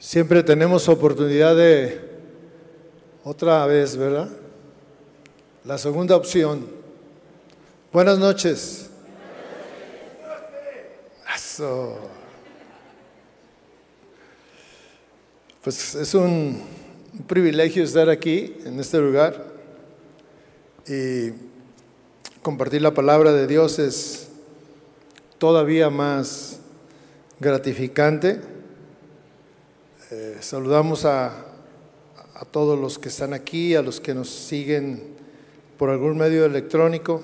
Siempre tenemos oportunidad de otra vez, ¿verdad? La segunda opción. Buenas noches. Eso. Pues es un, un privilegio estar aquí, en este lugar, y compartir la palabra de Dios es todavía más gratificante. Eh, saludamos a, a todos los que están aquí, a los que nos siguen por algún medio electrónico.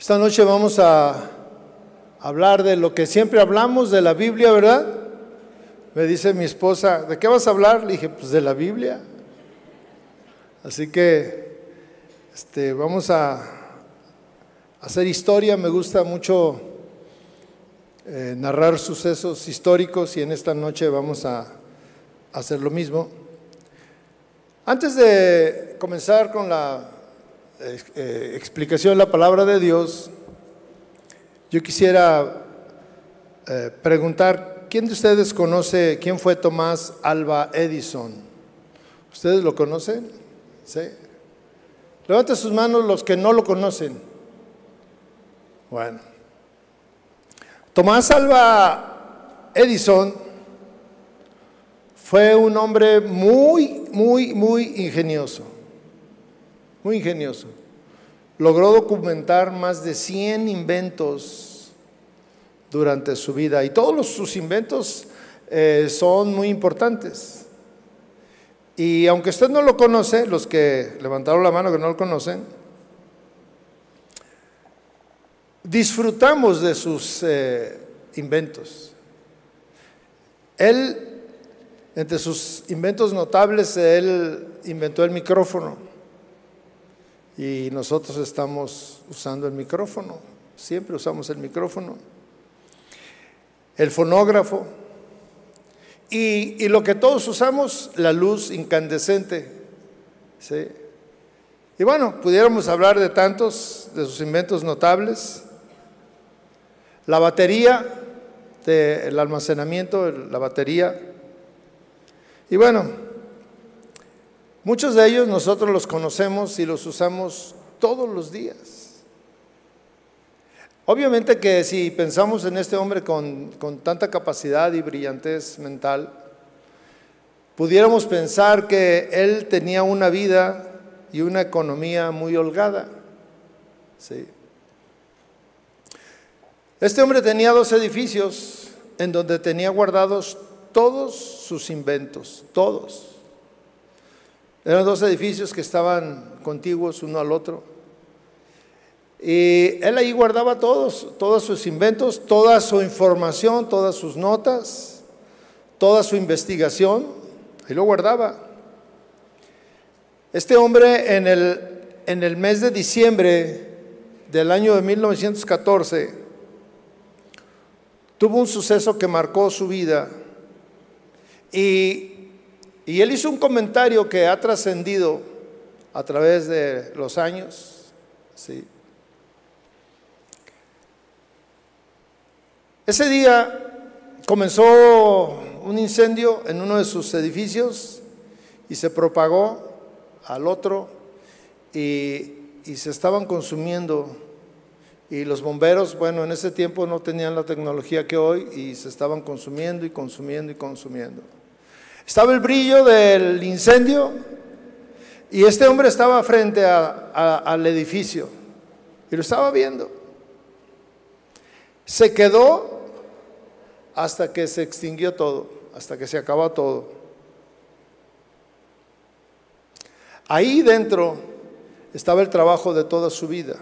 Esta noche vamos a hablar de lo que siempre hablamos de la Biblia, ¿verdad? Me dice mi esposa, ¿de qué vas a hablar? Le dije, pues de la Biblia. Así que este, vamos a hacer historia. Me gusta mucho eh, narrar sucesos históricos y en esta noche vamos a hacer lo mismo. Antes de comenzar con la eh, eh, explicación de la palabra de Dios, yo quisiera preguntar, ¿quién de ustedes conoce quién fue Tomás Alba Edison? ¿Ustedes lo conocen? ¿Sí? Levanten sus manos los que no lo conocen. Bueno. Tomás Alba Edison fue un hombre muy, muy, muy ingenioso. Muy ingenioso. Logró documentar más de 100 inventos durante su vida y todos sus inventos eh, son muy importantes. Y aunque usted no lo conoce, los que levantaron la mano que no lo conocen, disfrutamos de sus eh, inventos. Él, entre sus inventos notables, él inventó el micrófono. Y nosotros estamos usando el micrófono, siempre usamos el micrófono. El fonógrafo. Y, y lo que todos usamos, la luz incandescente. ¿sí? Y bueno, pudiéramos hablar de tantos de sus inventos notables. La batería, del almacenamiento, la batería. Y bueno, muchos de ellos nosotros los conocemos y los usamos todos los días. Obviamente que si pensamos en este hombre con, con tanta capacidad y brillantez mental, pudiéramos pensar que él tenía una vida y una economía muy holgada. Sí. Este hombre tenía dos edificios en donde tenía guardados todos sus inventos, todos. Eran dos edificios que estaban contiguos uno al otro. Y él ahí guardaba todos, todos sus inventos, toda su información, todas sus notas, toda su investigación, ahí lo guardaba. Este hombre en el, en el mes de diciembre del año de 1914, tuvo un suceso que marcó su vida y, y él hizo un comentario que ha trascendido a través de los años. ¿sí? Ese día comenzó un incendio en uno de sus edificios y se propagó al otro y, y se estaban consumiendo y los bomberos, bueno, en ese tiempo no tenían la tecnología que hoy y se estaban consumiendo y consumiendo y consumiendo. Estaba el brillo del incendio y este hombre estaba frente al edificio y lo estaba viendo. Se quedó hasta que se extinguió todo, hasta que se acabó todo. Ahí dentro estaba el trabajo de toda su vida.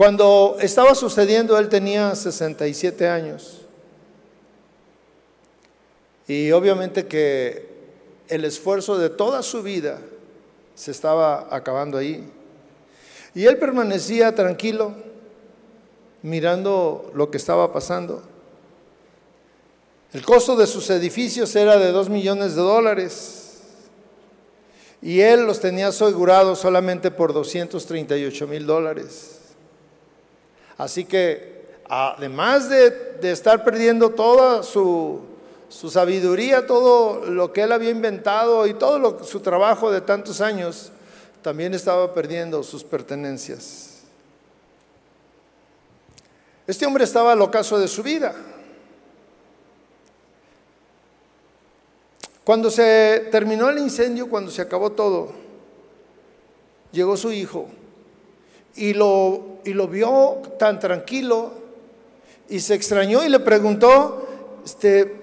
Cuando estaba sucediendo, él tenía 67 años. Y obviamente que el esfuerzo de toda su vida se estaba acabando ahí. Y él permanecía tranquilo, mirando lo que estaba pasando. El costo de sus edificios era de 2 millones de dólares. Y él los tenía asegurados solamente por 238 mil dólares. Así que además de, estar perdiendo toda su, sabiduría, todo lo que él había inventado y todo su trabajo de tantos años, también estaba perdiendo sus pertenencias. Este hombre estaba al ocaso de su vida. Cuando se terminó el incendio, cuando se acabó todo, llegó su hijo y lo, y lo vio tan tranquilo y se extrañó y le preguntó, este,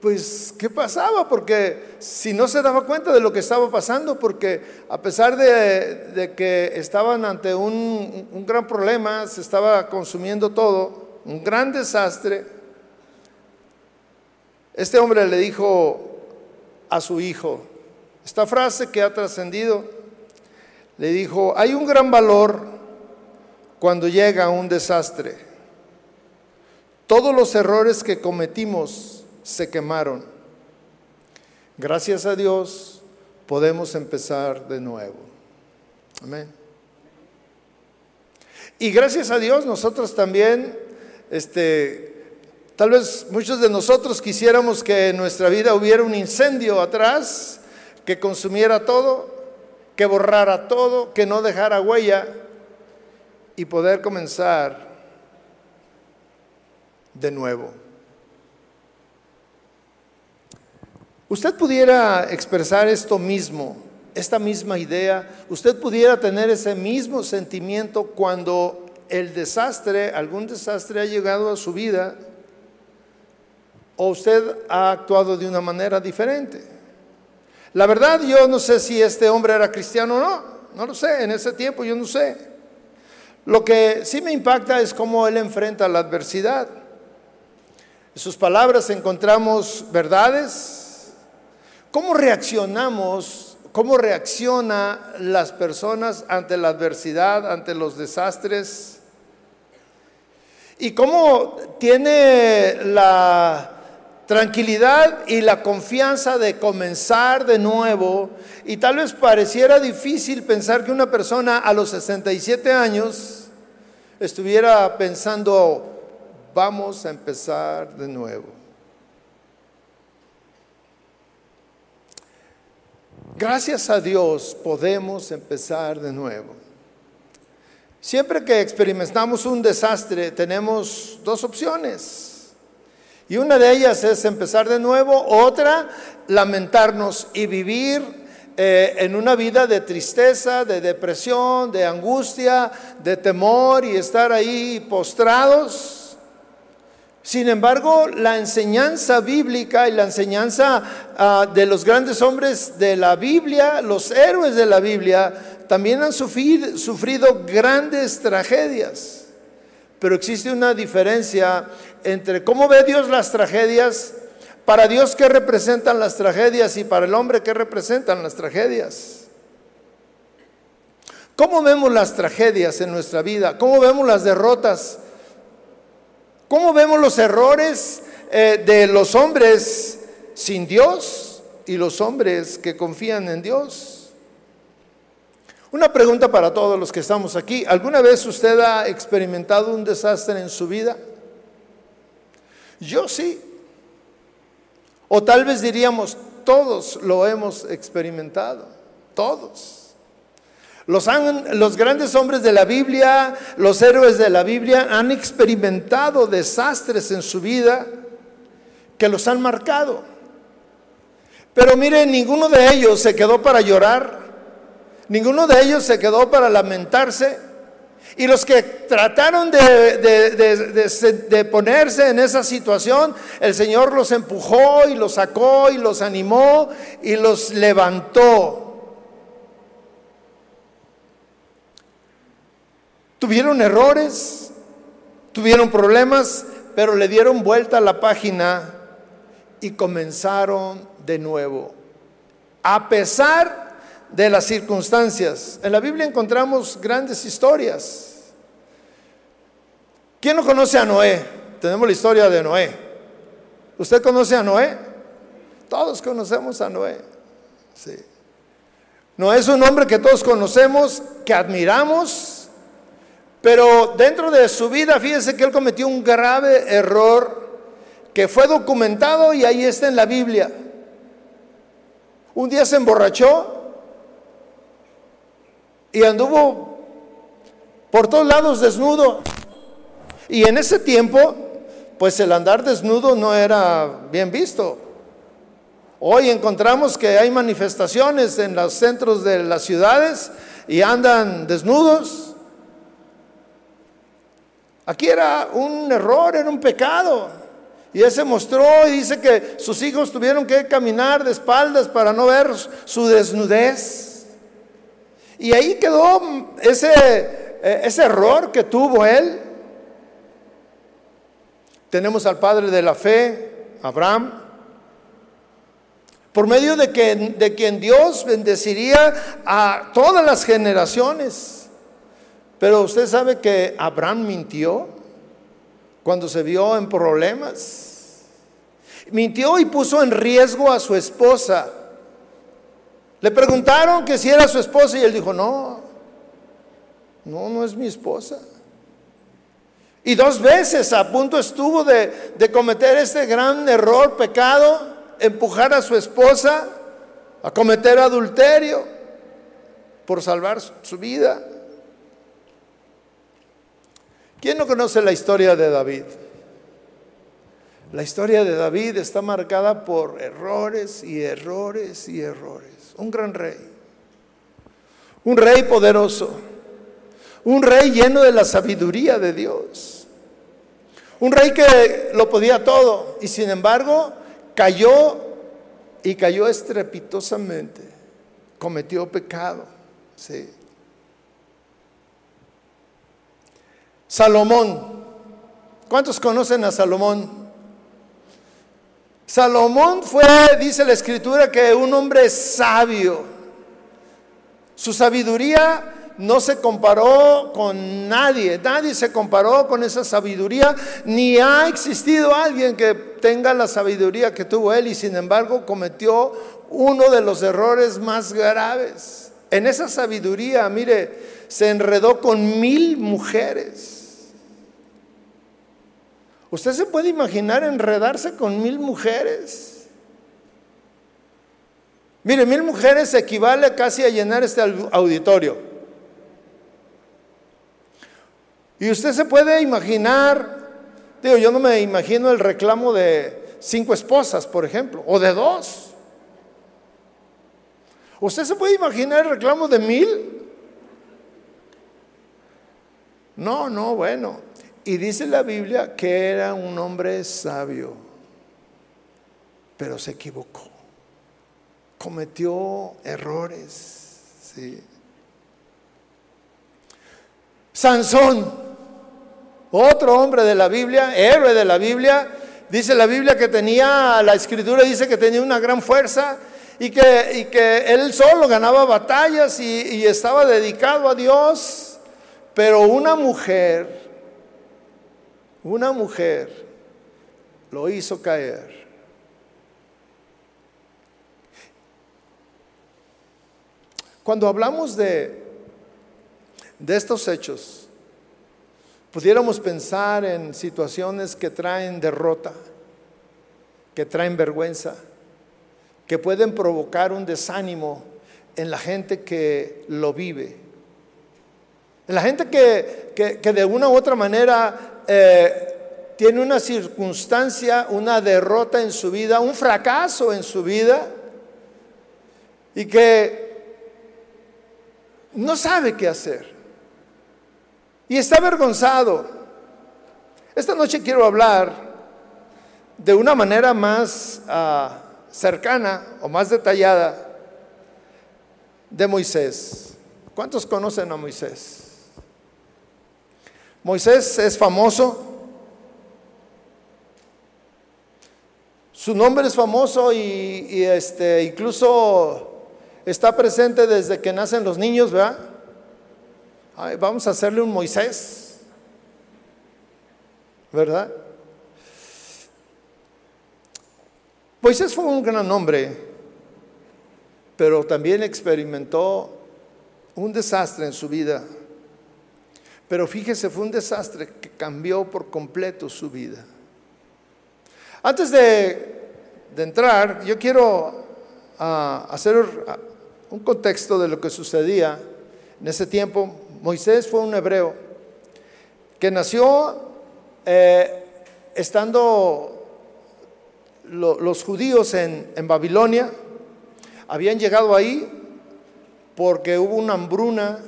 pues, ¿qué pasaba? Porque si no se daba cuenta de lo que estaba pasando, porque a pesar de, que estaban ante un, un, gran problema, se estaba consumiendo todo, un gran desastre, este hombre le dijo a su hijo, esta frase que ha trascendido, le dijo, hay un gran valor cuando llega un desastre. Todos los errores que cometimos se quemaron. Gracias a Dios podemos empezar de nuevo. Amén. Y gracias a Dios nosotros también, este, tal vez muchos de nosotros quisiéramos que en nuestra vida hubiera un incendio atrás que consumiera todo, que borrara todo, que no dejara huella y poder comenzar de nuevo. Usted pudiera expresar esto mismo, esta misma idea, usted pudiera tener ese mismo sentimiento cuando el desastre, algún desastre ha llegado a su vida o usted ha actuado de una manera diferente. La verdad, yo no sé si este hombre era cristiano o no, no lo sé, en ese tiempo yo no sé. Lo que sí me impacta es cómo él enfrenta la adversidad. En sus palabras encontramos verdades, ¿Cómo reaccionamos? ¿Cómo reaccionan las personas ante la adversidad, ante los desastres? ¿Y cómo tiene la tranquilidad y la confianza de comenzar de nuevo? Y tal vez pareciera difícil pensar que una persona a los 67 años estuviera pensando, vamos a empezar de nuevo. Gracias a Dios podemos empezar de nuevo. Siempre que experimentamos un desastre tenemos dos opciones. Y una de ellas es empezar de nuevo, otra lamentarnos y vivir eh, en una vida de tristeza, de depresión, de angustia, de temor y estar ahí postrados sin embargo, la enseñanza bíblica y la enseñanza ah, de los grandes hombres de la Biblia, los héroes de la Biblia, también han sufrido, sufrido grandes tragedias. Pero existe una diferencia entre cómo ve Dios las tragedias, para Dios qué representan las tragedias y para el hombre qué representan las tragedias. ¿Cómo vemos las tragedias en nuestra vida? ¿Cómo vemos las derrotas? ¿Cómo vemos los errores eh, de los hombres sin Dios y los hombres que confían en Dios? Una pregunta para todos los que estamos aquí. ¿Alguna vez usted ha experimentado un desastre en su vida? Yo sí. O tal vez diríamos, todos lo hemos experimentado, todos. Los, grandes hombres de la Biblia, los héroes de la Biblia han experimentado desastres en su vida que los han marcado. Pero miren, ninguno de ellos se quedó para llorar, ninguno de ellos se quedó para lamentarse. Y los que trataron de, de, ponerse en esa situación, el Señor los empujó y los sacó y los animó y los levantó. Tuvieron errores, tuvieron problemas, pero le dieron vuelta a la página y comenzaron de nuevo. A pesar de las circunstancias. En la Biblia encontramos grandes historias. ¿Quién no conoce a Noé? Tenemos la historia de Noé. ¿Usted conoce a Noé? Todos conocemos a Noé. Sí. Noé es un hombre que todos conocemos, que admiramos, Pero dentro de su vida, fíjense que él cometió un grave error que fue documentado y ahí está en la Biblia. Un día se emborrachó y anduvo por todos lados desnudo. Y en ese tiempo, pues el andar desnudo no era bien visto. Hoy encontramos que hay manifestaciones en los centros de las ciudades y andan desnudos. Aquí era un error, era un pecado. Y él se mostró y dice que sus hijos tuvieron que caminar de espaldas para no ver su desnudez. Y ahí quedó ese, eh, ese error que tuvo él. Tenemos al padre de la fe, Abraham, por medio de, de quien Dios bendeciría a todas las generaciones. Pero usted sabe que Abraham mintió cuando se vio en problemas. Mintió y puso en riesgo a su esposa. Le preguntaron que si era su esposa y él dijo, no, no, no es mi esposa. Y dos veces a punto estuvo de, cometer este gran error, pecado, empujar a su esposa a cometer adulterio por salvar su vida. ¿Quién no conoce la historia de David? La historia de David está marcada por errores y errores y errores. Un gran rey. Un rey poderoso. Un rey lleno de la sabiduría de Dios. Un rey que lo podía todo y sin embargo cayó y cayó estrepitosamente. Cometió pecado. Salomón. ¿Cuántos conocen a Salomón? Salomón fue, dice la escritura, que un hombre sabio. Su sabiduría no se comparó con nadie, nadie se comparó con esa sabiduría, ni ha existido alguien que tenga la sabiduría que tuvo él y sin embargo cometió uno de los errores más graves. En esa sabiduría, mire, se enredó con mil mujeres. ¿Usted se puede imaginar enredarse con mil mujeres? Mire, mil mujeres equivale casi a llenar este auditorio. Y usted se puede imaginar, digo, yo no me imagino el reclamo de cinco esposas, por ejemplo, o de dos. ¿Usted se puede imaginar el reclamo de mil? No, no, bueno. Y dice la Biblia que era un hombre sabio, pero se equivocó, cometió errores. Sansón, otro hombre de la Biblia, héroe de la Biblia, dice la Biblia que tenía, la escritura dice que tenía una gran fuerza y que, que él solo ganaba batallas y estaba dedicado a Dios, pero una mujer una mujer lo hizo caer. Cuando hablamos de, de estos hechos, pudiéramos pensar en situaciones que traen derrota, que traen vergüenza, que pueden provocar un desánimo en la gente que lo vive. En la gente que, que de una u otra manera eh, tiene una circunstancia, una derrota en su vida, un fracaso en su vida, y que no sabe qué hacer. Y está avergonzado. Esta noche quiero hablar de una manera más ah, cercana o más detallada de Moisés. ¿Cuántos conocen a Moisés? Moisés es famoso. Su nombre es famoso y, este, incluso está presente desde que nacen los niños, ¿verdad? vamos a hacerle un Moisés, ¿verdad? Moisés fue un gran hombre, pero también experimentó un desastre en su vida. Pero fíjese, fue un desastre que cambió por completo su vida. Antes de, entrar, yo quiero ah, hacer un contexto de lo que sucedía en ese tiempo. Moisés fue un hebreo que nació eh, estando los judíos en, en Babilonia, habían llegado ahí porque hubo una hambruna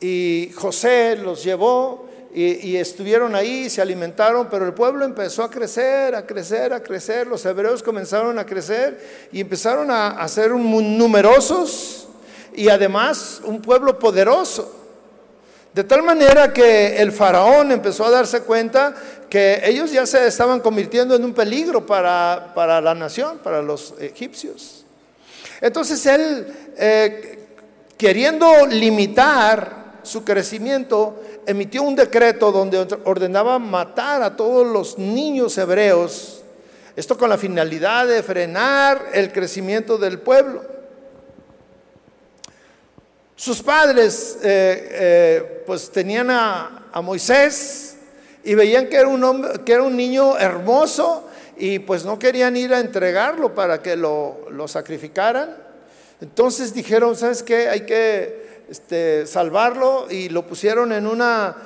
y José los llevó y, estuvieron ahí, se alimentaron, pero el pueblo empezó a crecer, a crecer, a crecer. Los hebreos comenzaron a crecer y empezaron a, ser muy numerosos y además un pueblo poderoso. De tal manera que el faraón empezó a darse cuenta que ellos ya se estaban convirtiendo en un peligro para, para la nación, para los egipcios. Entonces él, eh, queriendo limitar su crecimiento, emitió un decreto donde ordenaba matar a todos los niños hebreos, esto con la finalidad de frenar el crecimiento del pueblo. Sus padres eh, eh, pues tenían a, Moisés y veían que era, un que era un niño hermoso y pues no querían ir a entregarlo para que lo, sacrificaran. Entonces dijeron, ¿sabes qué? Hay que este, salvarlo y lo pusieron en una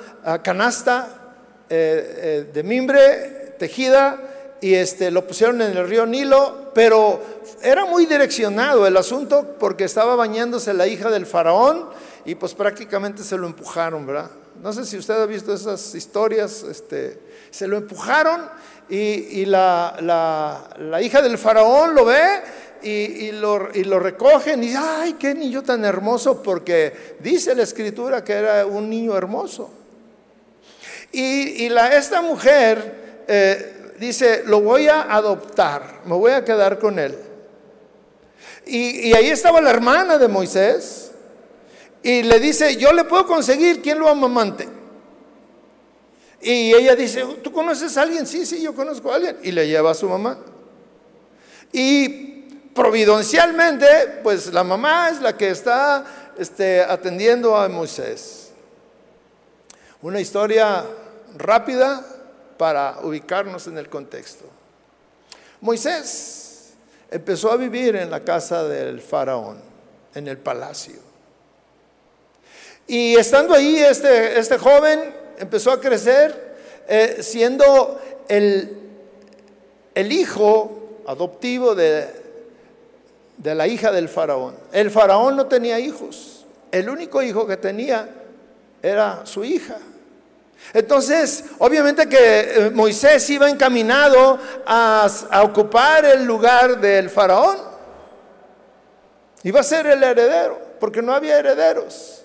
canasta eh, eh, de mimbre tejida y este, lo pusieron en el río Nilo, pero era muy direccionado el asunto porque estaba bañándose la hija del faraón y pues prácticamente se lo empujaron, ¿verdad? No sé si usted ha visto esas historias, este, se lo empujaron y, la, hija del faraón lo ve y, lo, recogen y ay, qué niño tan hermoso, porque dice la escritura que era un niño hermoso. Y, esta mujer eh, dice, lo voy a adoptar, me voy a quedar con él. Y, y ahí estaba la hermana de Moisés y le dice, yo le puedo conseguir quien lo amamante. Y ella dice, ¿tú conoces a alguien? Sí, sí, yo conozco a alguien. Y le lleva a su mamá. Y providencialmente, pues la mamá es la que está este, atendiendo a Moisés. Una historia rápida para ubicarnos en el contexto. Moisés empezó a vivir en la casa del faraón, en el palacio. Y estando ahí, este, este joven empezó a crecer eh, siendo el, el, hijo adoptivo de, de la hija del faraón. El faraón no tenía hijos. El único hijo que tenía era su hija. Entonces, obviamente que eh, Moisés iba encaminado a, a, ocupar el lugar del faraón. Iba a ser el heredero, porque no había herederos.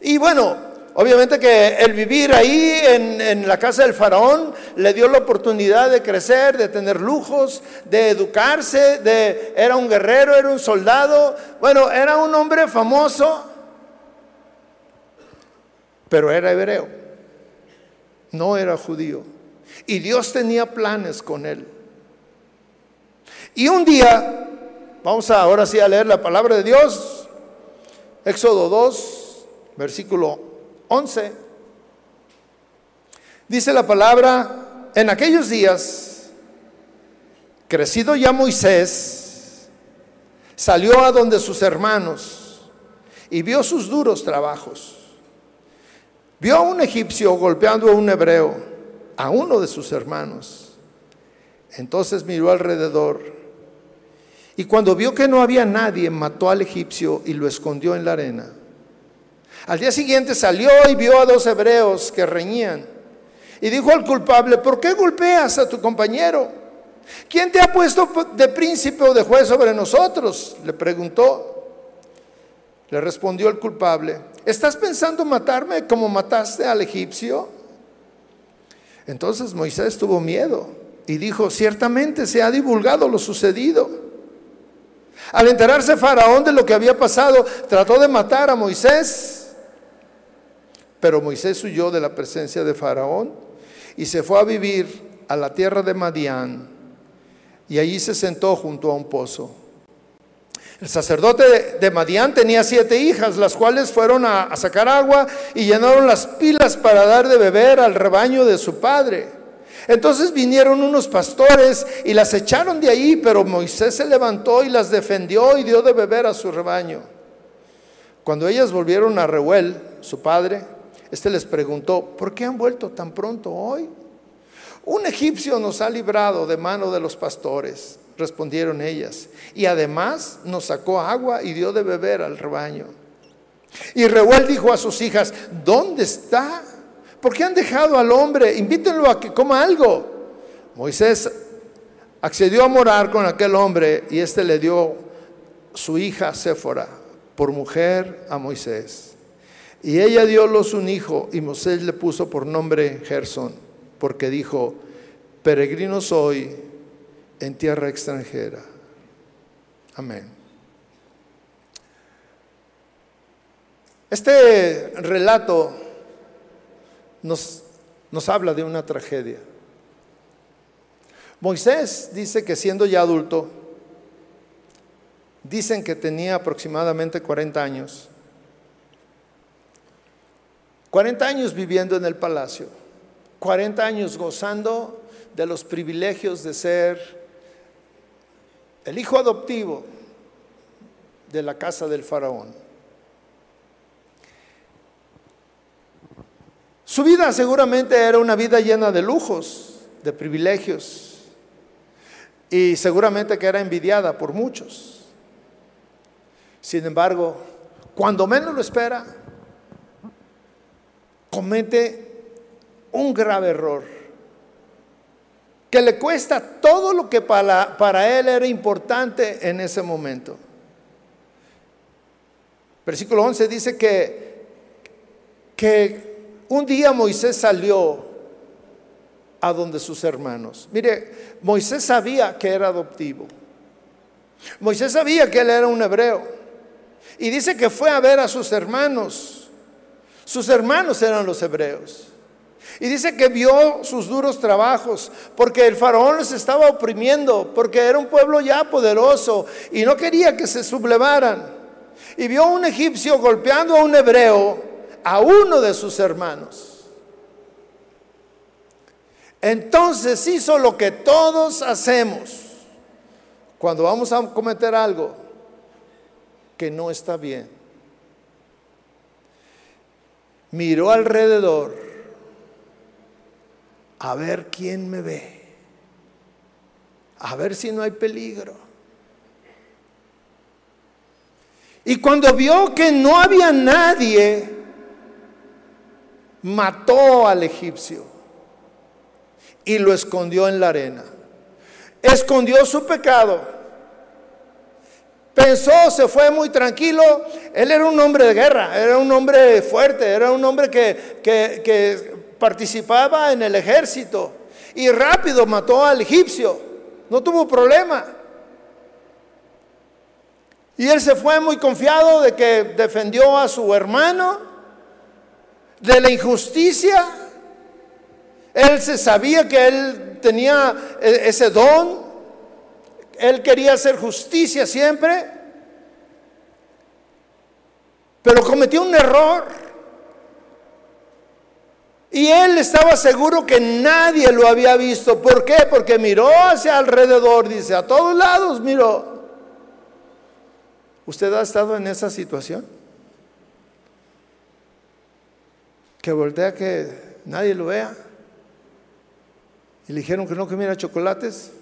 Y bueno, obviamente que el vivir ahí en, la casa del faraón le dio la oportunidad de crecer, de tener lujos, de educarse, de, era un guerrero, era un soldado, bueno, era un hombre famoso, pero era hebreo, no era judío. Y Dios tenía planes con él. Y un día, vamos ahora sí a leer la palabra de Dios, Éxodo 2, versículo 11. Dice la palabra, en aquellos días, crecido ya Moisés, salió a donde sus hermanos y vio sus duros trabajos. Vio a un egipcio golpeando a un hebreo, a uno de sus hermanos. Entonces miró alrededor y cuando vio que no había nadie, mató al egipcio y lo escondió en la arena. Al día siguiente salió y vio a dos hebreos que reñían. Y dijo al culpable, ¿por qué golpeas a tu compañero? ¿Quién te ha puesto de príncipe o de juez sobre nosotros? Le preguntó. Le respondió el culpable, ¿estás pensando matarme como mataste al egipcio? Entonces Moisés tuvo miedo y dijo, ciertamente se ha divulgado lo sucedido. Al enterarse Faraón de lo que había pasado, trató de matar a Moisés pero Moisés huyó de la presencia de Faraón y se fue a vivir a la tierra de Madián y allí se sentó junto a un pozo. El sacerdote de Madián tenía siete hijas, las cuales fueron a, sacar agua y llenaron las pilas para dar de beber al rebaño de su padre. Entonces vinieron unos pastores y las echaron de ahí, pero Moisés se levantó y las defendió y dio de beber a su rebaño. Cuando ellas volvieron a Reuel, su padre, este les preguntó, ¿por qué han vuelto tan pronto hoy? Un egipcio nos ha librado de mano de los pastores respondieron ellas. Y además nos sacó agua y dio de beber al rebaño. Y Reuel dijo a sus hijas, ¿dónde está? ¿Por qué han dejado al hombre? Invítenlo a que coma algo. Moisés accedió a morar con aquel hombre y éste le dio su hija Séfora por mujer a Moisés. Y ella diólos un hijo y Moisés le puso por nombre Gersón, porque dijo, peregrino soy en tierra extranjera. Amén. Este relato nos, nos habla de una tragedia. Moisés dice que siendo ya adulto, dicen que tenía aproximadamente 40 años, 40 años viviendo en el palacio, 40 años gozando de los privilegios de ser el hijo adoptivo de la casa del faraón. Su vida seguramente era una vida llena de lujos, de privilegios, y seguramente que era envidiada por muchos. Sin embargo, cuando menos lo espera, comete un grave error que le cuesta todo lo que para, para él era importante en ese momento. Versículo 11 dice que, que un día Moisés salió a donde sus hermanos. Mire, Moisés sabía que era adoptivo. Moisés sabía que él era un hebreo. Y dice que fue a ver a sus hermanos. Sus hermanos eran los hebreos. Y dice que vio sus duros trabajos, porque el faraón les estaba oprimiendo, porque era un pueblo ya poderoso y no quería que se sublevaran. Y vio a un egipcio golpeando a un hebreo, a uno de sus hermanos. Entonces hizo lo que todos hacemos cuando vamos a cometer algo que no está bien. Miró alrededor a ver quién me ve, a ver si no hay peligro. Y cuando vio que no había nadie, mató al egipcio y lo escondió en la arena. Escondió su pecado. Pensó, se fue muy tranquilo. Él era un hombre de guerra, era un hombre fuerte, era un hombre que, que, participaba en el ejército y rápido mató al egipcio, no tuvo problema. Y él se fue muy confiado de que defendió a su hermano de la injusticia. Él se sabía que él tenía e-, ese don. Él quería hacer justicia siempre. Pero cometió un error. Y él estaba seguro que nadie lo había visto. ¿Por qué? Porque miró hacia alrededor, dice, a todos lados miró. ¿Usted ha estado en esa situación? Que voltea que nadie lo vea. Y le dijeron que no comiera chocolates.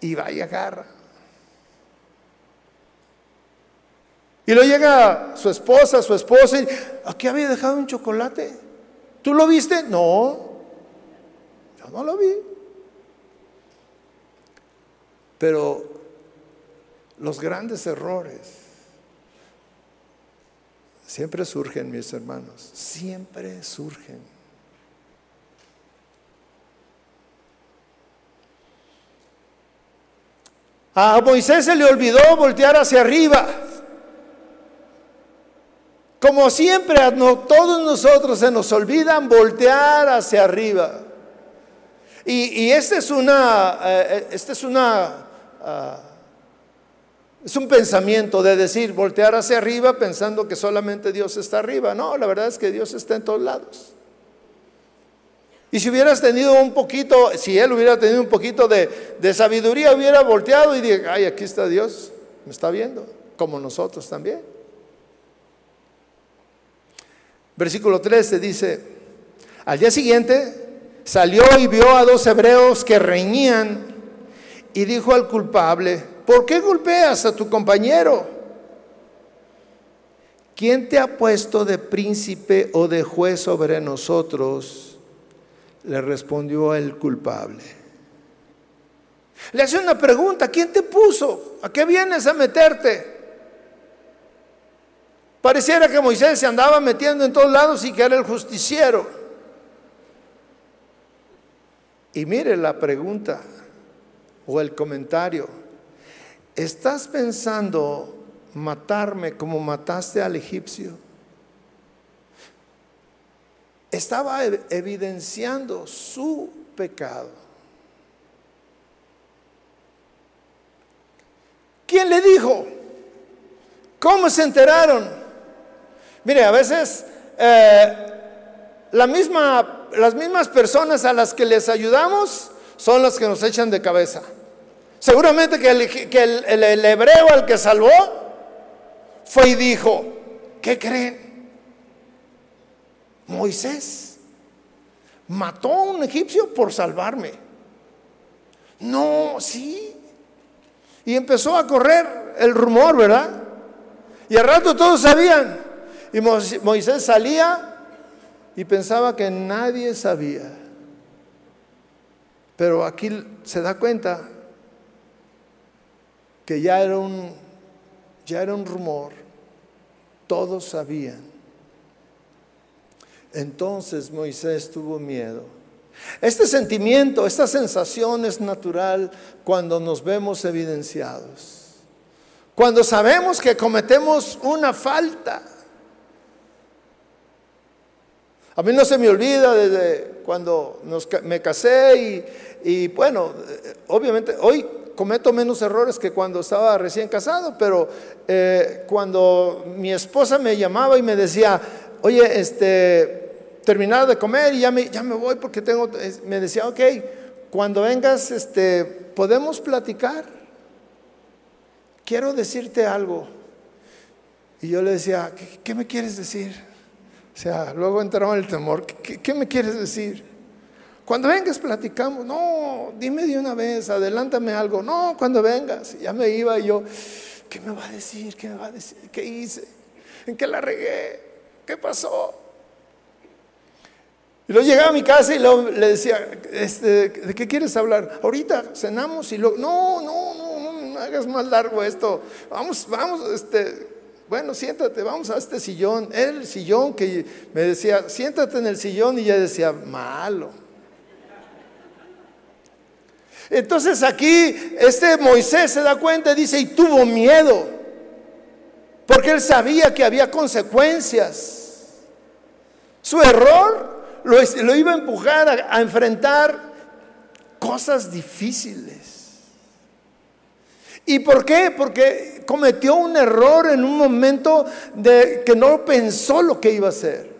Y vaya agarra. Y luego llega su esposa, su esposa, y aquí había dejado un chocolate. ¿Tú lo viste? No, yo no lo vi. Pero los grandes errores siempre surgen, mis hermanos, siempre surgen. A Moisés se le olvidó voltear hacia arriba. Como siempre, a todos nosotros se nos olvidan voltear hacia arriba. Y, esta es una, eh, esta es una, ah, Es un pensamiento de decir, voltear hacia arriba pensando que solamente Dios está arriba. No, la verdad es que Dios está en todos lados. Y si hubieras tenido un poquito, si él hubiera tenido un poquito de, sabiduría, hubiera volteado y dije, ay, aquí está Dios, me está viendo, como nosotros también. Versículo 13 dice, al día siguiente salió y vio a dos hebreos que reñían y dijo al culpable, ¿por qué golpeas a tu compañero? ¿Quién te ha puesto de príncipe o de juez sobre nosotros? Le respondió el culpable. Le hace una pregunta, ¿quién te puso? ¿A qué vienes a meterte? Pareciera que Moisés se andaba metiendo en todos lados y que era el justiciero. Y mire la pregunta o el comentario. ¿Estás pensando matarme como mataste al egipcio? Estaba evidenciando su pecado. ¿Quién le dijo? ¿Cómo se enteraron? Mire, a veces eh, la misma, las mismas personas a las que les ayudamos son las que nos echan de cabeza. Seguramente que, el, que el hebreo al que salvó fue y dijo, ¿qué creen? Moisés mató a un egipcio por salvarme. No, sí. Y empezó a correr el rumor, ¿verdad? Y al rato todos sabían. Y Moisés salía y pensaba que nadie sabía. Pero aquí se da cuenta que ya era un, ya era un rumor. Todos sabían. Entonces Moisés tuvo miedo. Este sentimiento, esta sensación es natural cuando nos vemos evidenciados. Cuando sabemos que cometemos una falta. A mí no se me olvida desde cuando me casé y, bueno, obviamente hoy cometo menos errores que cuando estaba recién casado, pero eh, cuando mi esposa me llamaba y me decía, oye, este, terminado de comer y ya me, ya me voy porque tengo, me decía, ok, cuando vengas, este, podemos platicar. Quiero decirte algo. Y yo le decía, ¿qué, me quieres decir? O sea, luego entraba el temor, ¿qué, me quieres decir? Cuando vengas platicamos, no, dime de una vez, adelántame algo, no, cuando vengas. ya me iba y yo, ¿qué me va a decir? ¿Qué me va a decir? ¿Qué hice? ¿En qué la regué? ¿Qué pasó? Y luego llegaba a mi casa y luego le decía, este, ¿de qué quieres hablar? Ahorita cenamos y luego, no, no, no, no, hagas más largo esto. Vamos, vamos, este, bueno, siéntate, vamos a este sillón. El sillón que me decía, siéntate en el sillón y ya decía, malo. Entonces aquí este Moisés se da cuenta y dice, y tuvo miedo, porque él sabía que había consecuencias. Su error lo, iba a empujar a, enfrentar cosas difíciles. ¿Y por qué? Porque cometió un error en un momento de que no pensó lo que iba a hacer.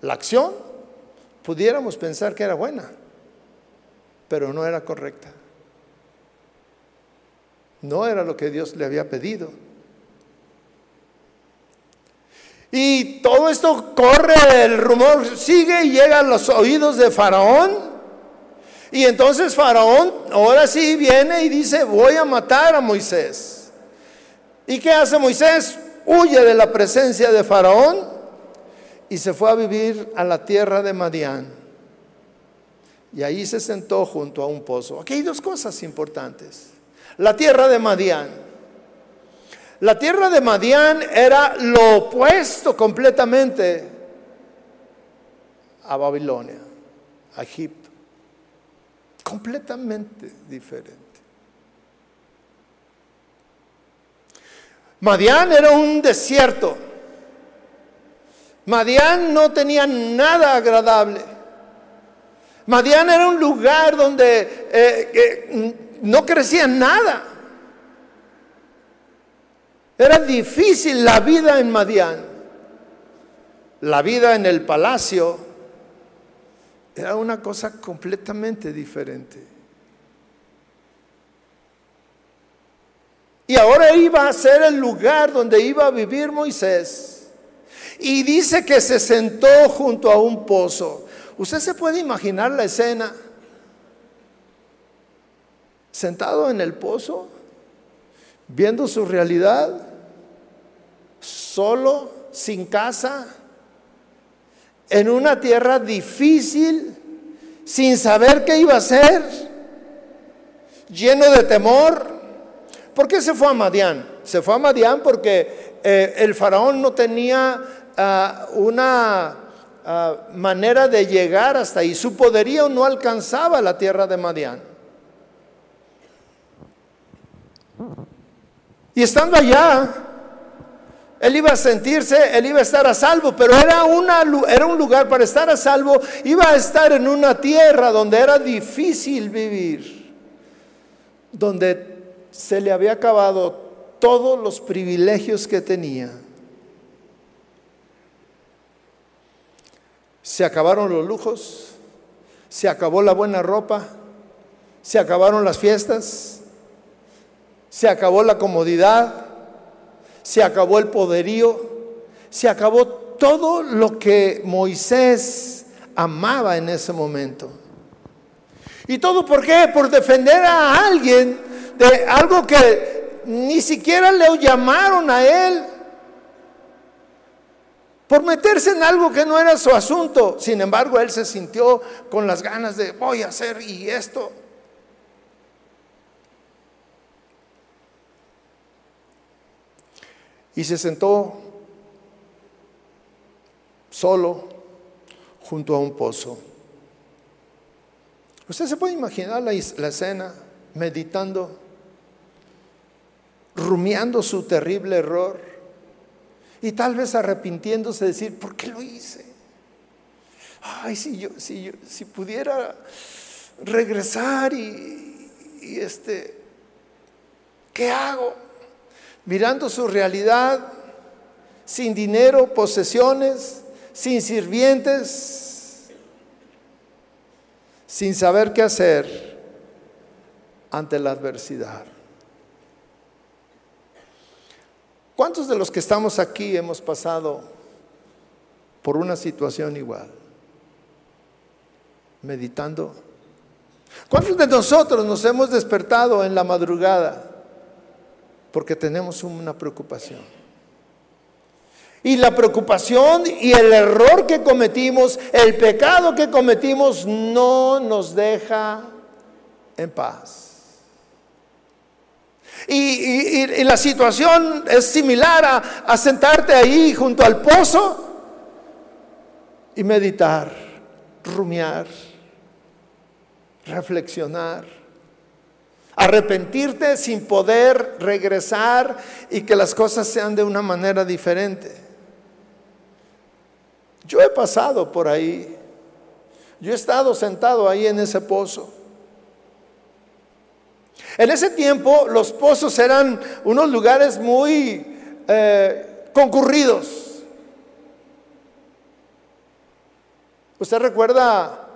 La acción pudiéramos pensar que era buena, pero no era correcta. No era lo que Dios le había pedido. Y todo esto corre, el rumor sigue y llega a los oídos de Faraón. Y entonces Faraón ahora sí viene y dice, voy a matar a Moisés. ¿Y qué hace Moisés? Huye de la presencia de Faraón y se fue a vivir a la tierra de Madián. Y ahí se sentó junto a un pozo. Aquí hay dos cosas importantes. La tierra de Madián la tierra de Madián era lo opuesto completamente a Babilonia, a Egipto. Completamente diferente. Madián era un desierto. Madián no tenía nada agradable. Madián era un lugar donde eh, no crecía nada. Era difícil la vida en Madián. La vida en el palacio era una cosa completamente diferente. Y ahora iba a ser el lugar donde iba a vivir Moisés. Y dice que se sentó junto a un pozo. ¿Usted se puede imaginar la escena? Sentado en el pozo, viendo su realidad, solo, sin casa, en una tierra difícil, sin saber qué iba a hacer, lleno de temor. ¿Por qué se fue a Madián? Se fue a Madián porque eh, el faraón no tenía ah, una ah, manera de llegar hasta ahí. Su poderío no alcanzaba la tierra de Madián. Y estando allá, él iba a sentirse, él iba a estar a salvo, pero era, una, era un lugar para estar a salvo, iba a estar en una tierra donde era difícil vivir, donde se le había acabado todos los privilegios que tenía. Se acabaron los lujos, se acabó la buena ropa, se acabaron las fiestas, se acabó la comodidad, se acabó el poderío, se acabó todo lo que Moisés amaba en ese momento. ¿Y todo por qué? Por defender a alguien de algo que ni siquiera le llamaron a él. Por meterse en algo que no era su asunto. Sin embargo, él se sintió con las ganas de voy a hacer y esto. Y se sentó solo junto a un pozo. Usted se puede imaginar la, escena meditando, rumiando su terrible error y tal vez arrepintiéndose de decir, ¿por qué lo hice? Ay, si yo, si yo, si pudiera regresar y, y este, ¿qué hago? Mirando su realidad, sin dinero, posesiones, sin sirvientes, sin saber qué hacer ante la adversidad. ¿Cuántos de los que estamos aquí hemos pasado por una situación igual? Meditando. ¿Cuántos de nosotros nos hemos despertado en la madrugada? Porque tenemos una preocupación. Y la preocupación y el error que cometimos, el pecado que cometimos, no nos deja en paz. Y, la situación es similar a, sentarte ahí junto al pozo y meditar, rumiar, reflexionar Arrepentirte sin poder regresar y que las cosas sean de una manera diferente. Yo he pasado por ahí. Yo he estado sentado ahí en ese pozo. En ese tiempo los pozos eran unos lugares muy eh, concurridos. ¿Usted recuerda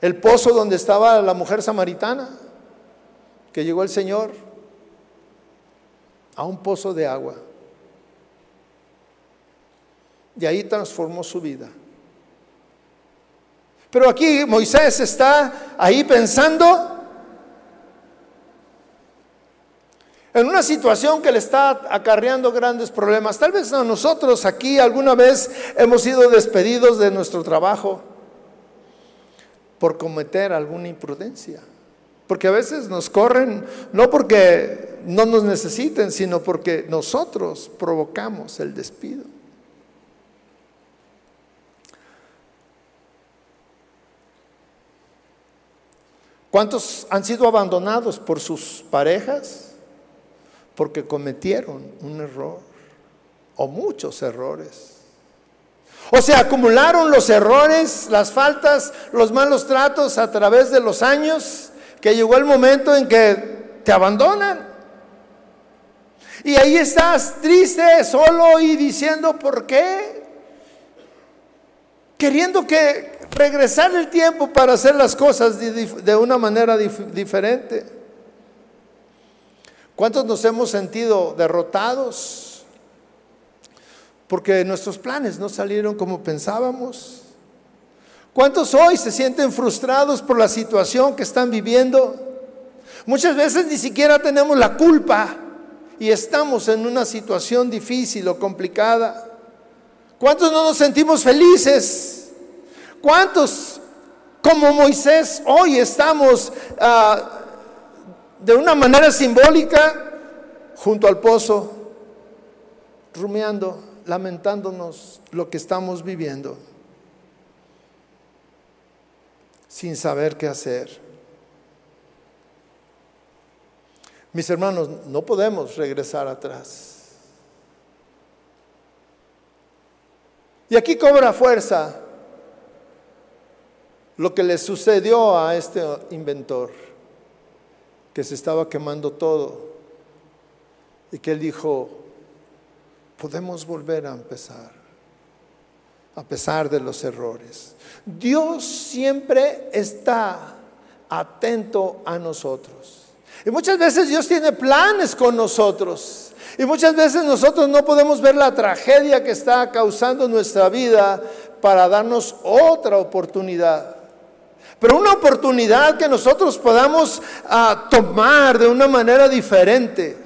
el pozo donde estaba la mujer samaritana? Que llegó el Señor a un pozo de agua. Y ahí transformó su vida. Pero aquí Moisés está ahí pensando en una situación que le está acarreando grandes problemas. Tal vez a nosotros aquí alguna vez hemos sido despedidos de nuestro trabajo por cometer alguna imprudencia. Porque a veces nos corren, no porque no nos necesiten, sino porque nosotros provocamos el despido. ¿Cuántos han sido abandonados por sus parejas? Porque cometieron un error o muchos errores. O se acumularon los errores, las faltas, los malos tratos a través de los años que llegó el momento en que te abandonan. Y ahí estás triste, solo y diciendo, ¿por qué? Queriendo que regresar el tiempo para hacer las cosas de, una manera diferente. ¿Cuántos nos hemos sentido derrotados? Porque nuestros planes no salieron como pensábamos. ¿Cuántos hoy se sienten frustrados por la situación que están viviendo? Muchas veces ni siquiera tenemos la culpa y estamos en una situación difícil o complicada. ¿Cuántos no nos sentimos felices? ¿Cuántos, como Moisés, hoy estamos ah, de una manera simbólica junto al pozo, rumiando, lamentándonos lo que estamos viviendo, sin saber qué hacer? Mis hermanos, no podemos regresar atrás. Y aquí cobra fuerza lo que le sucedió a este inventor, que se estaba quemando todo y que él dijo, podemos volver a empezar, a pesar de los errores. Dios siempre está atento a nosotros. Y muchas veces Dios tiene planes con nosotros. Y muchas veces nosotros no podemos ver la tragedia que está causando nuestra vida para darnos otra oportunidad. Pero una oportunidad que nosotros podamos ah, tomar de una manera diferente.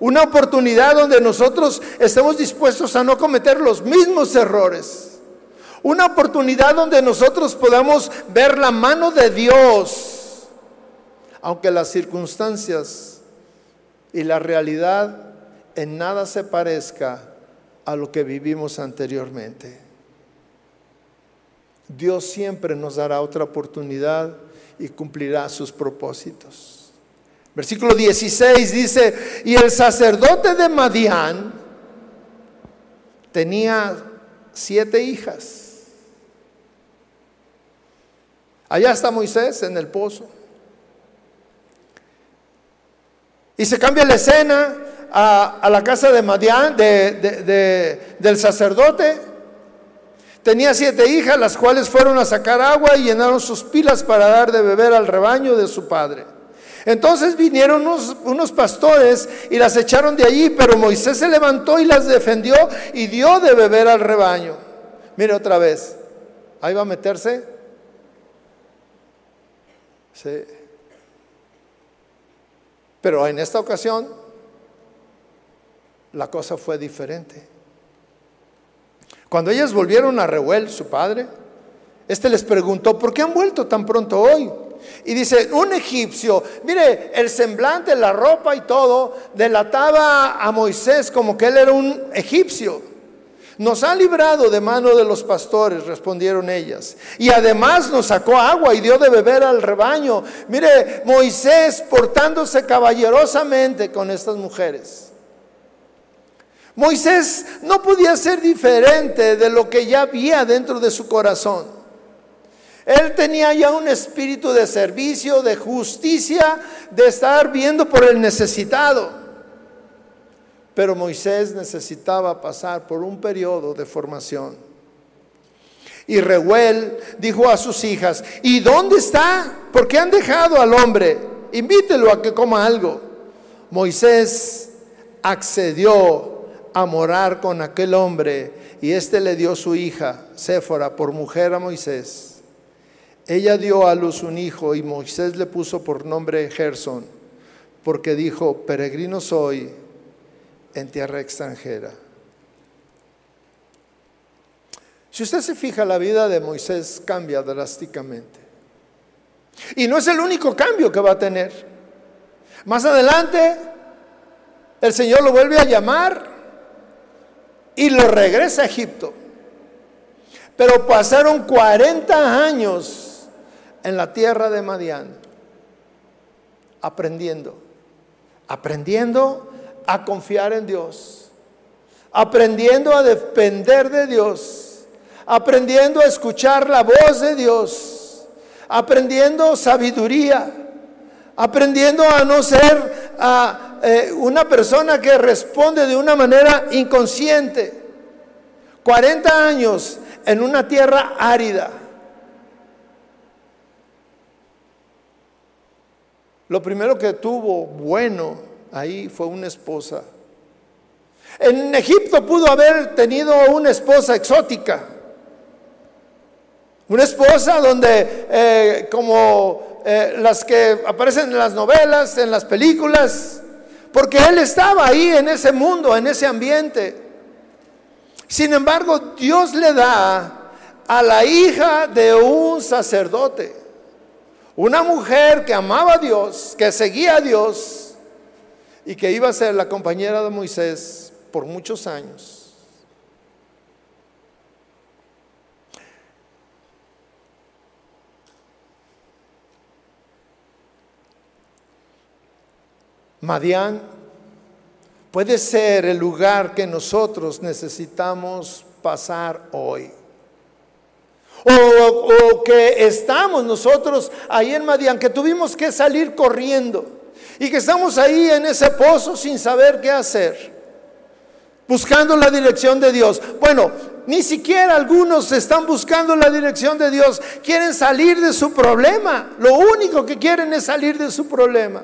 Una oportunidad donde nosotros estemos dispuestos a no cometer los mismos errores. Una oportunidad donde nosotros podamos ver la mano de Dios aunque las circunstancias y la realidad en nada se parezca a lo que vivimos anteriormente. Dios siempre nos dará otra oportunidad y cumplirá sus propósitos. Versículo 16 dice, y el sacerdote de Madián tenía siete hijas. Allá está Moisés en el pozo. Y se cambia la escena a, la casa de Madián, del sacerdote. Tenía siete hijas, las cuales fueron a sacar agua y llenaron sus pilas para dar de beber al rebaño de su padre. Entonces vinieron unos, unos, pastores y las echaron de allí, pero Moisés se levantó y las defendió y dio de beber al rebaño. Mire otra vez, ahí va a meterse. Sí. Pero en esta ocasión la cosa fue diferente. Cuando ellas volvieron a Reuel, su padre, este les preguntó, ¿por qué han vuelto tan pronto hoy? Y dice, un egipcio, mire, el semblante, la ropa y todo, delataba a Moisés como que él era un egipcio. Nos ha librado de mano de los pastores, respondieron ellas. Y además nos sacó agua y dio de beber al rebaño. Mire, Moisés portándose caballerosamente con estas mujeres. Moisés no podía ser diferente de lo que ya había dentro de su corazón. Él tenía ya un espíritu de servicio, de justicia, de estar viendo por el necesitado. Pero Moisés necesitaba pasar por un periodo de formación. Y Reuel dijo a sus hijas, ¿y dónde está? ¿Por qué han dejado al hombre? Invítelo a que coma algo. Moisés accedió a morar con aquel hombre y éste le dio su hija, Séfora, por mujer a Moisés. Ella dio a luz un hijo y Moisés le puso por nombre Gerson, porque dijo, peregrino soy en tierra extranjera. Si usted se fija, la vida de Moisés cambia drásticamente. Y no es el único cambio que va a tener. Más adelante, el Señor lo vuelve a llamar y lo regresa a Egipto. Pero pasaron 40 años en la tierra de Madián, aprendiendo, aprendiendo a confiar en Dios, aprendiendo a depender de Dios, aprendiendo a escuchar la voz de Dios, aprendiendo sabiduría, aprendiendo a no ser una, eh, una persona que responde de una manera inconsciente. 40 años en una tierra árida. Lo primero que tuvo bueno ahí fue una esposa. En Egipto pudo haber tenido una esposa exótica. Una esposa donde, eh, como eh, las que aparecen en las novelas, en las películas, porque él estaba ahí en ese mundo, en ese ambiente. Sin embargo, Dios le da a la hija de un sacerdote, una mujer que amaba a Dios, que seguía a Dios y que iba a ser la compañera de Moisés por muchos años. Madián puede ser el lugar que nosotros necesitamos pasar hoy. O, que estamos nosotros ahí en Madián, que tuvimos que salir corriendo y que estamos ahí en ese pozo sin saber qué hacer, buscando la dirección de Dios. Bueno, ni siquiera algunos están buscando la dirección de Dios, quieren salir de su problema, lo único que quieren es salir de su problema.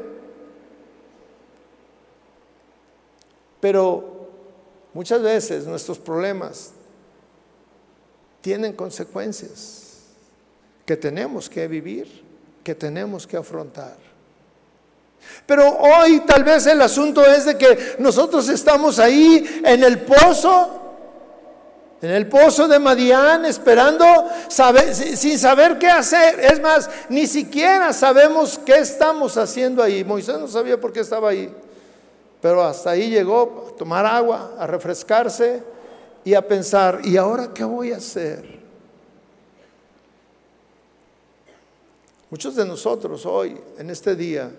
Pero muchas veces nuestros problemas tienen consecuencias que tenemos que vivir, que tenemos que afrontar. Pero hoy tal vez el asunto es de que nosotros estamos ahí en el pozo, en el pozo de Madián, esperando sin saber qué hacer. Es más, ni siquiera sabemos qué estamos haciendo ahí. Moisés no sabía por qué estaba ahí. Pero hasta ahí llegó a tomar agua, a refrescarse y a pensar, ¿y ahora qué voy a hacer? Muchos de nosotros hoy, en este día,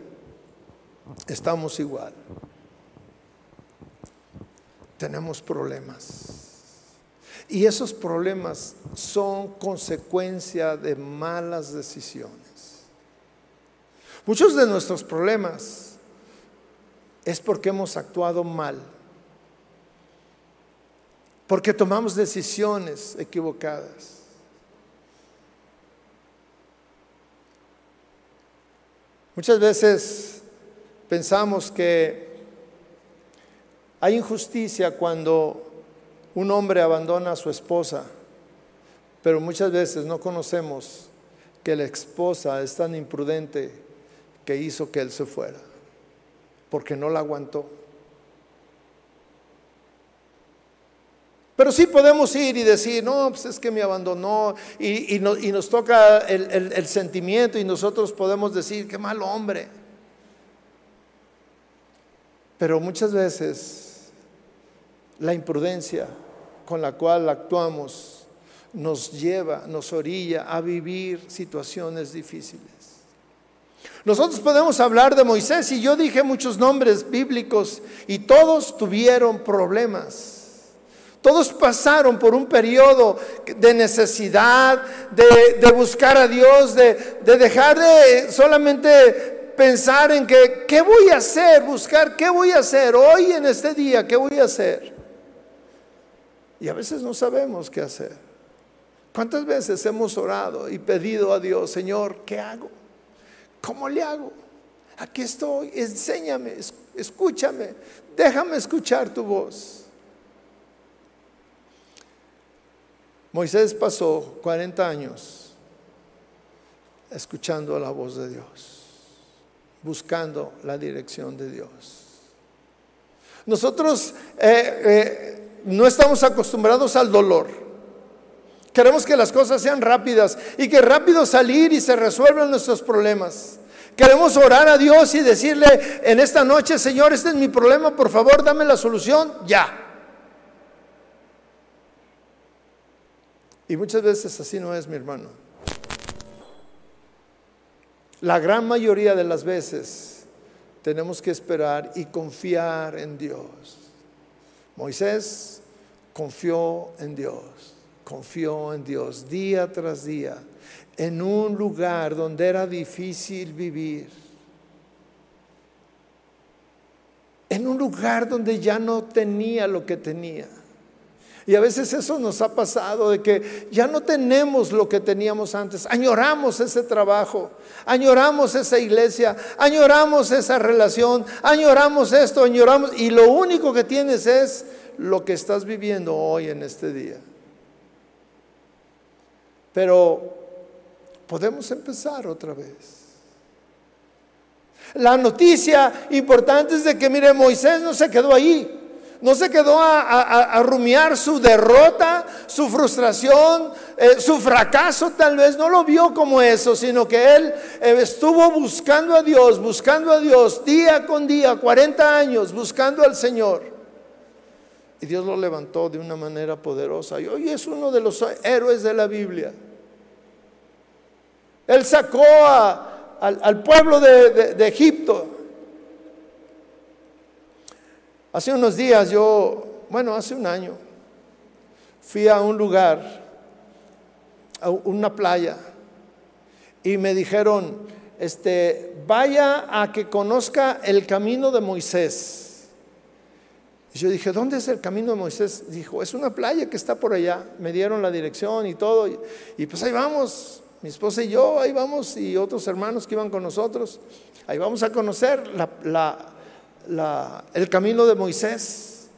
estamos igual. Tenemos problemas. Y esos problemas son consecuencia de malas decisiones. Muchos de nuestros problemas es porque hemos actuado mal, porque tomamos decisiones equivocadas. Muchas veces pensamos que hay injusticia cuando un hombre abandona a su esposa, pero muchas veces no conocemos que la esposa es tan imprudente que hizo que él se fuera porque no la aguantó. Pero sí podemos ir y decir, no, pues es que me abandonó y, nos toca el, el sentimiento y nosotros podemos decir, qué mal hombre. Pero muchas veces la imprudencia con la cual actuamos nos lleva, nos orilla a vivir situaciones difíciles. Nosotros podemos hablar de Moisés y yo dije muchos nombres bíblicos y todos tuvieron problemas. Todos pasaron por un periodo de necesidad, de, buscar a Dios, de, de, dejar de solamente pensar en que, ¿qué voy a hacer? Buscar, ¿qué voy a hacer hoy en este día? ¿Qué voy a hacer? Y a veces no sabemos qué hacer. ¿Cuántas veces hemos orado y pedido a Dios, Señor, ¿qué hago? ¿Cómo le hago? Aquí estoy, enséñame, escúchame, déjame escuchar tu voz. Moisés pasó 40 años escuchando la voz de Dios, buscando la dirección de Dios. Nosotros eh, eh, no estamos acostumbrados al dolor. Queremos que las cosas sean rápidas y que rápido salir y se resuelvan nuestros problemas. Queremos orar a Dios y decirle en esta noche, Señor, este es mi problema, por favor, dame la solución ya. Y muchas veces así no es, mi hermano. La gran mayoría de las veces tenemos que esperar y confiar en Dios. Moisés confió en Dios confió en Dios día tras día, en un lugar donde era difícil vivir. en un lugar donde ya no tenía lo que tenía. Y a veces eso nos ha pasado, de que ya no tenemos lo que teníamos antes. Añoramos ese trabajo, añoramos esa iglesia, añoramos esa relación, añoramos esto, añoramos. Y lo único que tienes es lo que estás viviendo hoy en este día. Pero podemos empezar otra vez. La noticia importante es de que, mire, Moisés no se quedó ahí. No se quedó a, rumiar su derrota, su frustración, eh, su fracaso tal vez. No lo vio como eso, sino que él eh, estuvo buscando a Dios, buscando a Dios día con día, 40 años, buscando al Señor. Y Dios lo levantó de una manera poderosa. Y hoy es uno de los héroes de la Biblia. Él sacó al, pueblo de Egipto Hace unos días yo, bueno, hace un año, fui a un lugar, a una playa, y me dijeron, este, vaya a que conozca el camino de Moisés. Y yo dije, ¿dónde es el camino de Moisés? Dijo, es una playa que está por allá. Me dieron la dirección y todo. Y, pues ahí vamos, mi esposa y yo, ahí vamos, y otros hermanos que iban con nosotros. Ahí vamos a conocer la, la el camino de Moisés.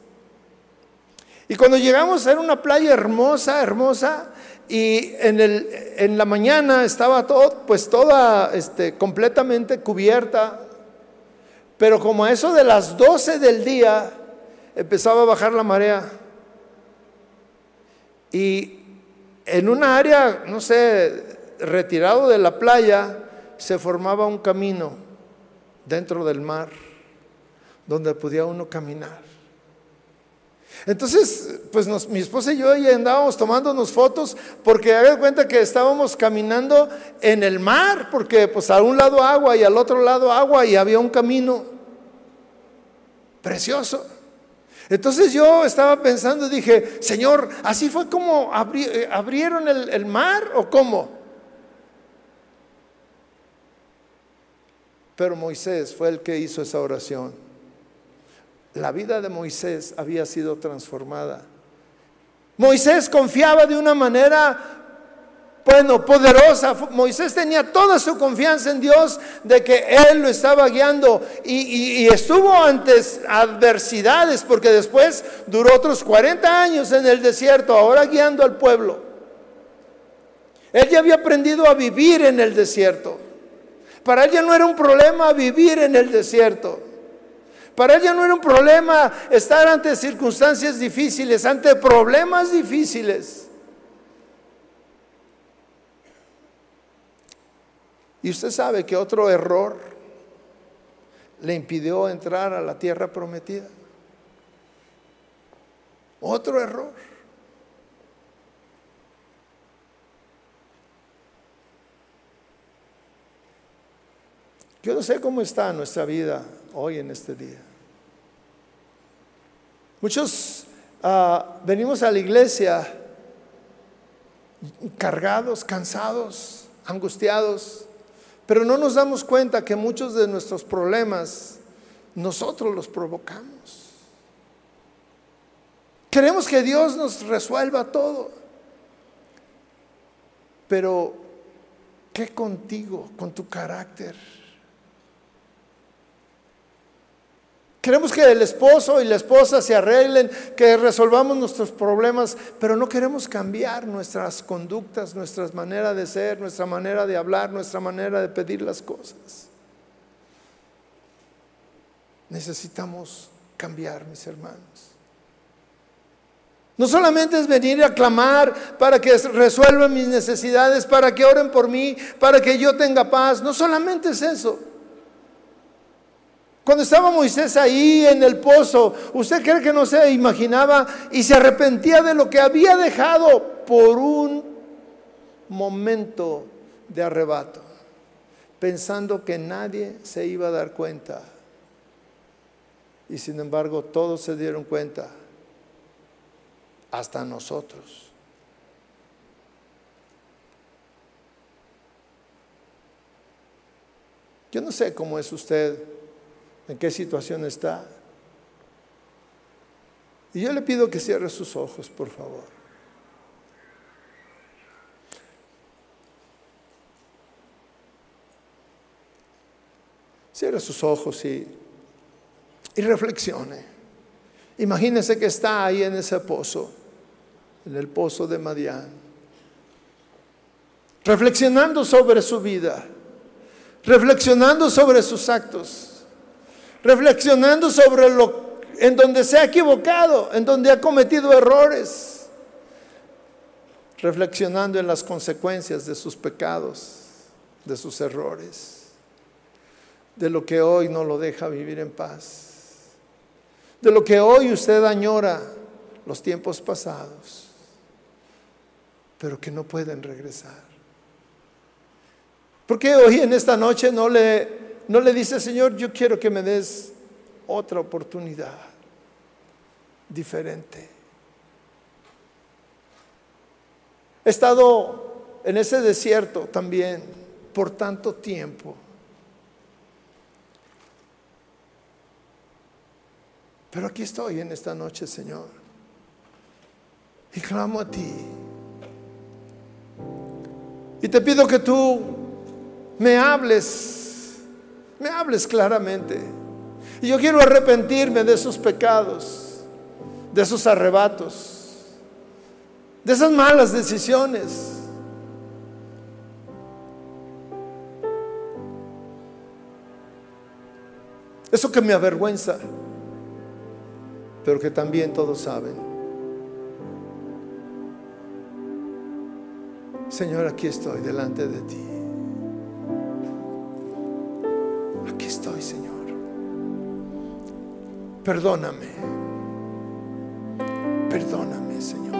Y cuando llegamos era una playa hermosa, hermosa, y en, el, en la mañana estaba todo, pues toda este, completamente cubierta, pero como a eso de las 12 del día empezaba a bajar la marea. Y en una área, no sé, retirado de la playa, se formaba un camino dentro del mar donde podía uno caminar. Entonces, pues mi esposa y yo andábamos tomándonos fotos porque haga cuenta que estábamos caminando en el mar, porque pues a un lado agua y al otro lado agua y había un camino precioso. Entonces yo estaba pensando, dije, Señor, ¿así fue como eh, abrieron el mar o cómo? Pero Moisés fue el que hizo esa oración la vida de Moisés había sido transformada. Moisés confiaba de una manera, bueno, poderosa. Moisés tenía toda su confianza en Dios de que Él lo estaba guiando y, estuvo antes adversidades porque después duró otros 40 años en el desierto, ahora guiando al pueblo. Él ya había aprendido a vivir en el desierto. Para él ya no era un problema vivir en el desierto. Para ella no era un problema estar ante circunstancias difíciles, ante problemas difíciles. Y usted sabe que otro error le impidió entrar a la tierra prometida. Otro error. Yo no sé cómo está nuestra vida hoy en este día. Muchos ah, venimos a la iglesia cargados, cansados, angustiados, pero no nos damos cuenta que muchos de nuestros problemas nosotros los provocamos. Queremos que Dios nos resuelva todo, pero ¿qué contigo, con tu carácter? Queremos que el esposo y la esposa se arreglen, que resolvamos nuestros problemas, pero no queremos cambiar nuestras conductas, nuestra manera de ser, nuestra manera de hablar, nuestra manera de pedir las cosas. Necesitamos cambiar, mis hermanos. No solamente es venir a clamar para que resuelvan mis necesidades, para que oren por mí, para que yo tenga paz. No solamente es eso. Cuando estaba Moisés ahí en el pozo, ¿usted cree que no se imaginaba y se arrepentía de lo que había dejado por un momento de arrebato, pensando que nadie se iba a dar cuenta? Y sin embargo todos se dieron cuenta, hasta nosotros. Yo no sé cómo es usted en qué situación está. Y yo le pido que cierre sus ojos, por favor. Cierre sus ojos y, y reflexione. Imagínese que está ahí en ese pozo, en el pozo de Madián, reflexionando sobre su vida, reflexionando sobre sus actos, reflexionando sobre lo en donde se ha equivocado, en donde ha cometido errores, reflexionando en las consecuencias de sus pecados, de sus errores de lo que hoy no lo deja vivir en paz, de lo que hoy usted añora los tiempos pasados, pero que no pueden regresar. ¿Por qué hoy en esta noche no le, no le dice, Señor, yo quiero que me des otra oportunidad diferente? He estado en ese desierto también por tanto tiempo. Pero aquí estoy en esta noche, Señor. Y clamo a ti. Y te pido que tú me hables, me hables claramente. Y yo quiero arrepentirme de esos pecados, de esos arrebatos, de esas malas decisiones. Eso que me avergüenza pero que también todos saben. Señor, aquí estoy delante de ti. Aquí estoy, Señor. Perdóname. Perdóname, Señor.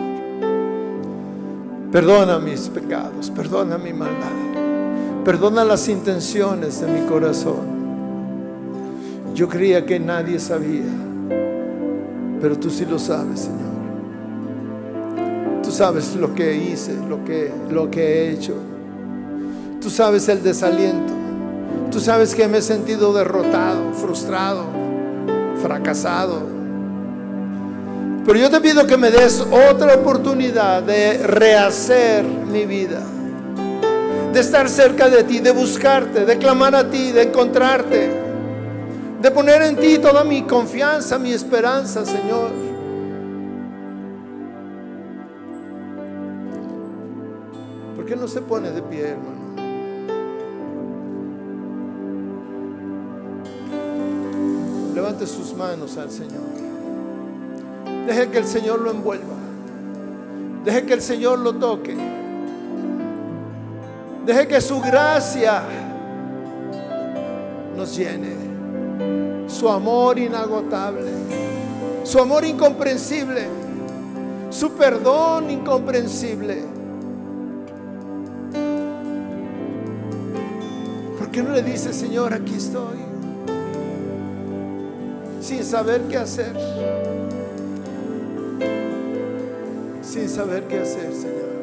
Perdona mis pecados, perdona mi maldad, perdona las intenciones de mi corazón. Yo creía que nadie sabía pero tú sí lo sabes, Señor. Tú sabes lo que hice, lo que, lo que he hecho. Tú sabes el desaliento. Tú sabes que me he sentido derrotado, frustrado, fracasado. Pero yo te pido que me des otra oportunidad de rehacer mi vida, de estar cerca de ti, de buscarte, de clamar a ti, de encontrarte de poner en ti toda mi confianza, mi esperanza, Señor. ¿Por qué no se pone de pie, hermano? Levante sus manos al Señor. Deje que el Señor lo envuelva. Deje que el Señor lo toque. Deje que su gracia nos llene su amor inagotable, su amor incomprensible, su perdón incomprensible. ¿Por qué no le dice, Señor, aquí estoy? Sin saber qué hacer. Sin saber qué hacer, Señor.